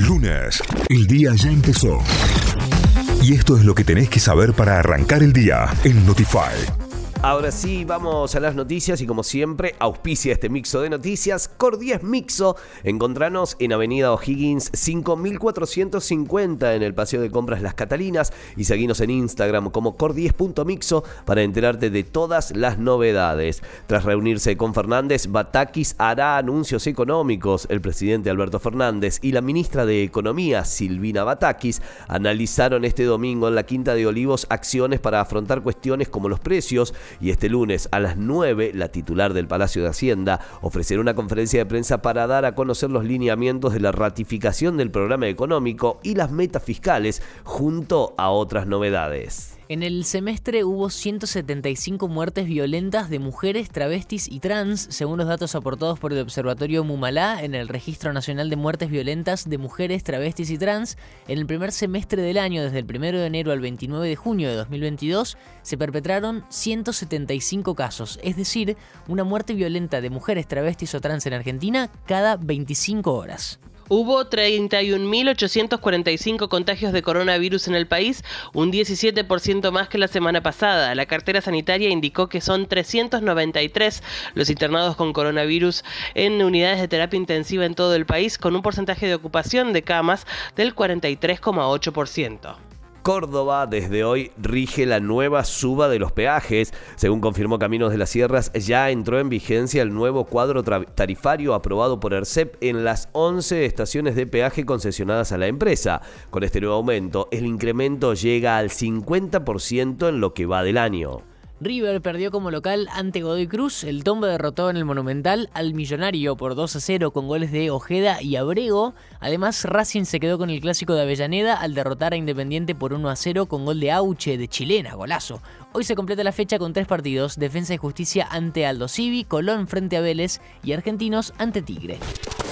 Lunes, el día ya empezó. Y esto es lo que tenés que saber para arrancar el día en Notify. Ahora sí, vamos a las noticias y como siempre, auspicia este mixo de noticias, Cor 10 Mixo. Encontranos en Avenida O'Higgins 5450 en el Paseo de Compras Las Catalinas y seguinos en Instagram como Cor10.mixo para enterarte de todas las novedades. Tras reunirse con Fernández, Batakis hará anuncios económicos. El presidente Alberto Fernández y la ministra de Economía, Silvina Batakis, analizaron este domingo en la Quinta de Olivos acciones para afrontar cuestiones como los precios y este lunes a las 9 la titular del Palacio de Hacienda ofrecerá una conferencia de prensa para dar a conocer los lineamientos de la ratificación del programa económico y las metas fiscales junto a otras novedades. En el semestre hubo 175 muertes violentas de mujeres, travestis y trans, según los datos aportados por el Observatorio Mumalá en el Registro Nacional de Muertes Violentas de Mujeres, Travestis y Trans. En el primer semestre del año, desde el 1 de enero al 29 de junio de 2022, se perpetraron 175 casos, es decir, una muerte violenta de mujeres, travestis o trans en Argentina cada 25 horas. Hubo 31.845 contagios de coronavirus en el país, un 17% más que la semana pasada. La cartera sanitaria indicó que son 393 los internados con coronavirus en unidades de terapia intensiva en todo el país, con un porcentaje de ocupación de camas del 43,8%. Córdoba desde hoy rige la nueva suba de los peajes. Según confirmó Caminos de las Sierras, ya entró en vigencia el nuevo cuadro tarifario aprobado por ERCEP en las 11 estaciones de peaje concesionadas a la empresa. Con este nuevo aumento, el incremento llega al 50% en lo que va del año. River perdió como local ante Godoy Cruz. El Tombo derrotó en el Monumental al Millonario por 2 a 0 con goles de Ojeda y Abrego. Además, Racing se quedó con el clásico de Avellaneda al derrotar a Independiente por 1 a 0 con gol de Auche de Chilena, golazo. Hoy se completa la fecha con tres partidos: Defensa y Justicia ante Aldo Civi, Colón frente a Vélez y Argentinos ante Tigre.